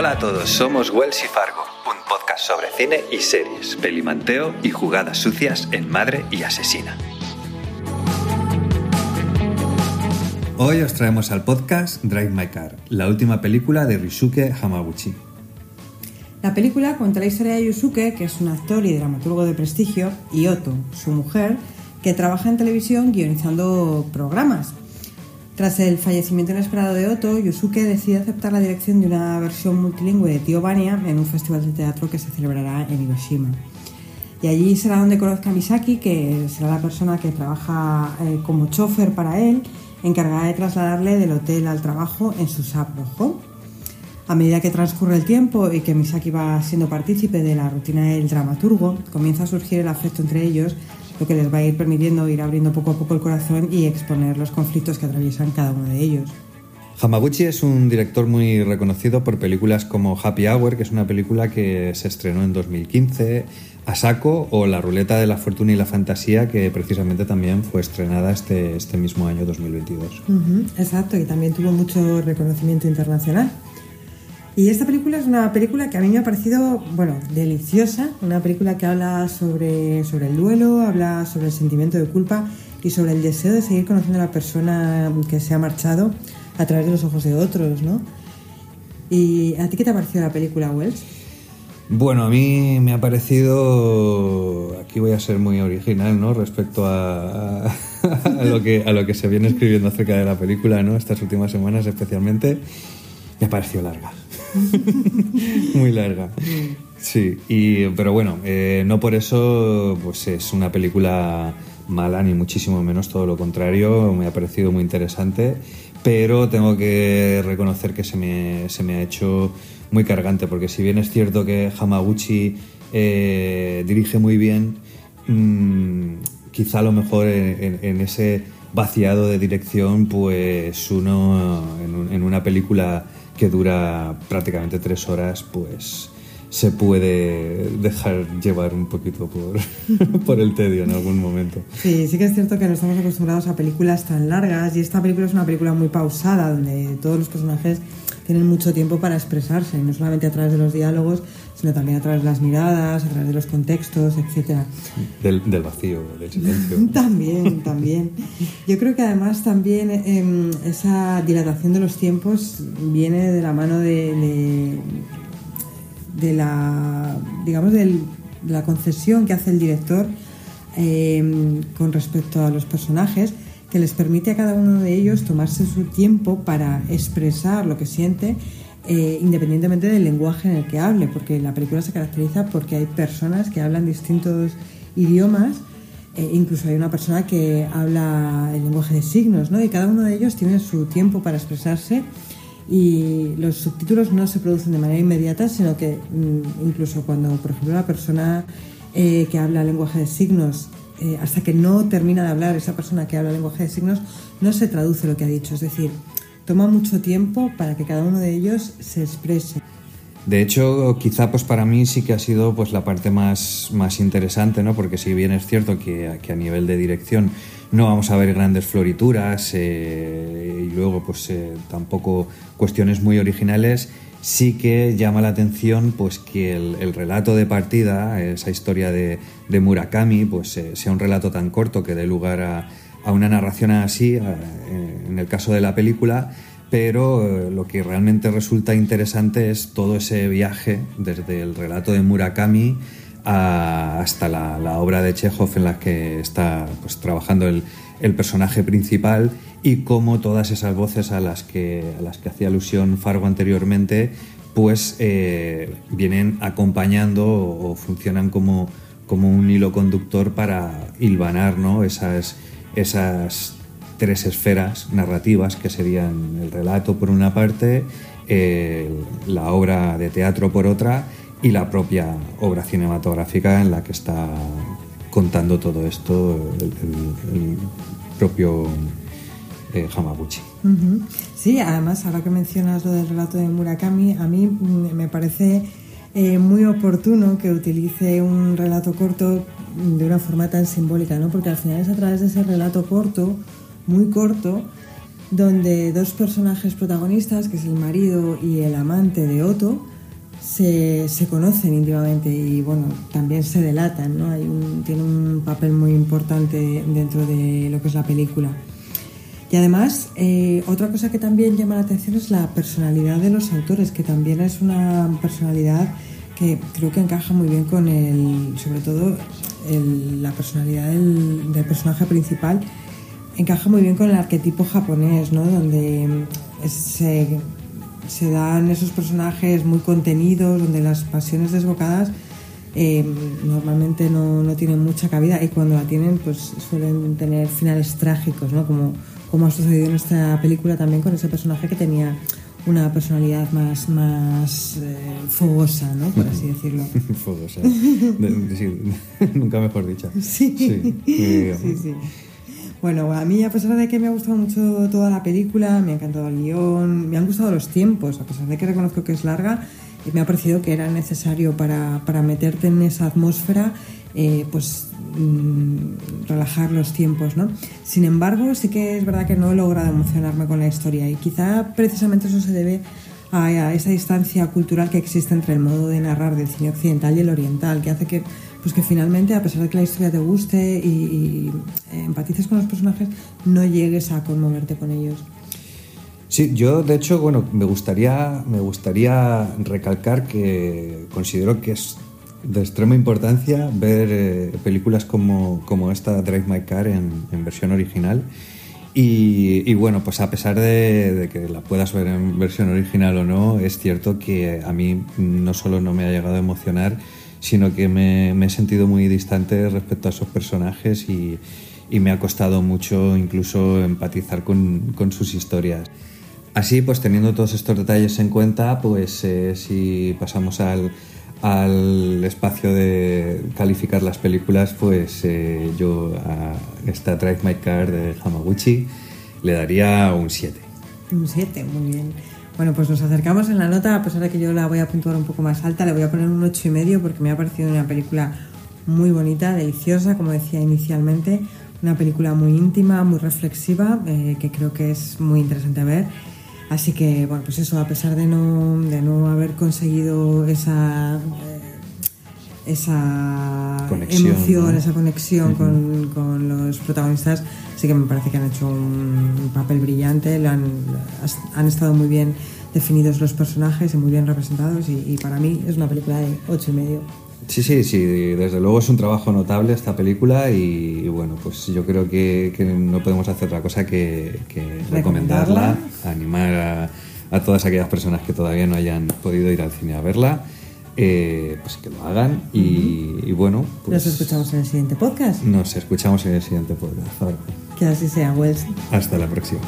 Hola a todos, somos Wells y Fargo, un podcast sobre cine y series, pelimanteo y jugadas sucias en Madre y Asesina. Hoy os traemos al podcast Drive My Car, la última película de Ryusuke Hamaguchi. La película cuenta la historia de Yusuke, que es un actor y dramaturgo de prestigio, y Otto, su mujer, que trabaja en televisión guionizando programas. Tras el fallecimiento inesperado de Otto, Yusuke decide aceptar la dirección de una versión multilingüe de Tío Bania en un festival de teatro que se celebrará en Hiroshima. Y allí será donde conozca a Misaki, que será la persona que trabaja eh, como chofer para él, encargada de trasladarle del hotel al trabajo en su SAP. A medida que transcurre el tiempo y que Misaki va siendo partícipe de la rutina del dramaturgo, comienza a surgir el afecto entre ellos, lo que les va a ir permitiendo ir abriendo poco a poco el corazón y exponer los conflictos que atraviesan cada uno de ellos. Hamaguchi es un director muy reconocido por películas como Happy Hour, que es una película que se estrenó en 2015, Asako o La Ruleta de la Fortuna y la Fantasía, que precisamente también fue estrenada este, este mismo año 2022. exacto, y también tuvo mucho reconocimiento internacional. Y esta película es una película que a mí me ha parecido, bueno, deliciosa, una película que habla sobre, sobre el duelo, habla sobre el sentimiento de culpa y sobre el deseo de seguir conociendo a la persona que se ha marchado a través de los ojos de otros, ¿no? ¿Y a ti qué te ha parecido la película, Wells? Bueno, a mí me ha parecido, aquí voy a ser muy original, ¿no? Respecto a, a, lo, que, a lo que se viene escribiendo acerca de la película, ¿no? Estas últimas semanas especialmente, me ha parecido larga. Muy larga. Sí, y, pero bueno, eh, no por eso pues es una película mala, ni muchísimo menos, todo lo contrario, me ha parecido muy interesante, pero tengo que reconocer que se me, se me ha hecho muy cargante, porque si bien es cierto que Hamaguchi eh, dirige muy bien, mmm, quizá a lo mejor en, ese vaciado de dirección, pues uno en una película que dura prácticamente tres horas, pues se puede dejar llevar un poquito por, por el tedio en algún momento. Sí, sí que es cierto que no estamos acostumbrados a películas tan largas y esta película es una película muy pausada, donde todos los personajes tienen mucho tiempo para expresarse, no solamente a través de los diálogos, sino también a través de las miradas, a través de los contextos, etc. Del, del vacío, del silencio. también, también. Yo creo que además también eh, esa dilatación de los tiempos viene de la mano de, de, la, digamos, de la concesión que hace el director em, con respecto a los personajes que les permite a cada uno de ellos tomarse su tiempo para expresar lo que siente eh, independientemente del lenguaje en el que hable, porque la película se caracteriza porque hay personas que hablan distintos idiomas, eh, incluso hay una persona que habla el lenguaje de signos, ¿no? y cada uno de ellos tiene su tiempo para expresarse y los subtítulos no se producen de manera inmediata, sino que mm, incluso cuando, por ejemplo, la persona eh, que habla lenguaje de signos hasta que no termina de hablar esa persona que habla lenguaje de signos, no se traduce lo que ha dicho. Es decir, toma mucho tiempo para que cada uno de ellos se exprese. De hecho, quizá pues para mí sí que ha sido pues la parte más, más interesante, ¿no? Porque si bien es cierto que, que a nivel de dirección no vamos a ver grandes florituras eh, y luego pues eh, tampoco cuestiones muy originales, sí que llama la atención pues que el, relato de partida, esa historia de, Murakami, pues eh, sea un relato tan corto que dé lugar a, a una narración así, en el caso de la película, pero eh, lo que realmente resulta interesante es todo ese viaje desde el relato de Murakami hasta la, obra de Chekhov en la que está pues, trabajando el, personaje principal y cómo todas esas voces a las que, a las que hacía alusión Fargo anteriormente pues eh, vienen acompañando o, funcionan como, como un hilo conductor para hilvanar ¿no? esas esas tres esferas narrativas que serían el relato por una parte, la obra de teatro por otra y la propia obra cinematográfica en la que está contando todo esto el, propio eh, Hamaguchi. Sí, además, ahora que mencionas lo del relato de Murakami, a mí me parece eh, muy oportuno que utilice un relato corto de una forma tan simbólica, ¿no? Porque al final es a través de ese relato corto, muy corto, donde dos personajes protagonistas, que es el marido y el amante de Otto, se, se conocen íntimamente y bueno, también se delatan, ¿no? Hay un, tiene un papel muy importante dentro de lo que es la película. Y además, eh, otra cosa que también llama la atención es la personalidad de los autores, que también es una personalidad que creo que encaja muy bien con el, sobre todo la personalidad del, del, personaje principal, encaja muy bien con el arquetipo japonés, ¿no? Donde se, se dan esos personajes muy contenidos, donde las pasiones desbocadas eh, normalmente no, no, tienen mucha cabida y cuando la tienen pues suelen tener finales trágicos, ¿no? Como, como ha sucedido en esta película también con ese personaje que tenía una personalidad más, más eh, fogosa, ¿no? Por así decirlo. fogosa. nunca mejor dicho. Sí. Sí. sí, sí. Bueno, a mí, a pesar de que me ha gustado mucho toda la película, me ha encantado el guion, me han gustado los tiempos, a pesar de que reconozco que es larga, eh, me ha parecido que era necesario para, para meterte en esa atmósfera, eh, pues mm, relajar los tiempos, ¿no? Sin embargo, sí que es verdad que no he logrado emocionarme con la historia y quizá precisamente eso se debe a, esa distancia cultural que existe entre el modo de narrar del cine occidental y el oriental, que hace que pues que finalmente, a pesar de que la historia te guste y, y empatices con los personajes, no llegues a conmoverte con ellos. Sí, yo de hecho, bueno, me gustaría, me gustaría recalcar que considero que es de extrema importancia ver eh, películas como, como, esta Drive My Car en, en versión original. Y, bueno, pues a pesar de, que la puedas ver en versión original o no, es cierto que a mí no solo no me ha llegado a emocionar, sino que me, he sentido muy distante respecto a esos personajes y, me ha costado mucho incluso empatizar con, con, sus historias. Así, pues teniendo todos estos detalles en cuenta, pues eh, si pasamos al, al espacio de calificar las películas, pues eh, yo a esta Drive My Car de Hamaguchi le daría un 7. Un 7, muy bien. Bueno, pues nos acercamos en la nota, a pesar de que yo la voy a puntuar un poco más alta, le voy a poner un 8 y medio porque me ha parecido una película muy bonita, deliciosa, como decía inicialmente, una película muy íntima, muy reflexiva, eh, que creo que es muy interesante ver Así que, bueno, pues eso, a pesar de no, de no haber conseguido esa, eh, esa conexión, emoción, ¿no? esa conexión uh -huh. con, con, los protagonistas, sí que me parece que han hecho un, un papel brillante, han, han, estado muy bien definidos los personajes y muy bien representados y, y para mí es una película de ocho y medio. Sí, sí, sí, desde luego es un trabajo notable esta película y, y bueno, pues yo creo que, que, no podemos hacer otra cosa que, que recomendarla, animar a, a, todas aquellas personas que todavía no hayan podido ir al cine a verla, eh, pues que lo hagan y, uh -huh. y bueno. Pues nos escuchamos en el siguiente podcast. Nos escuchamos en el siguiente podcast. Que así sea, Wells. Hasta la próxima.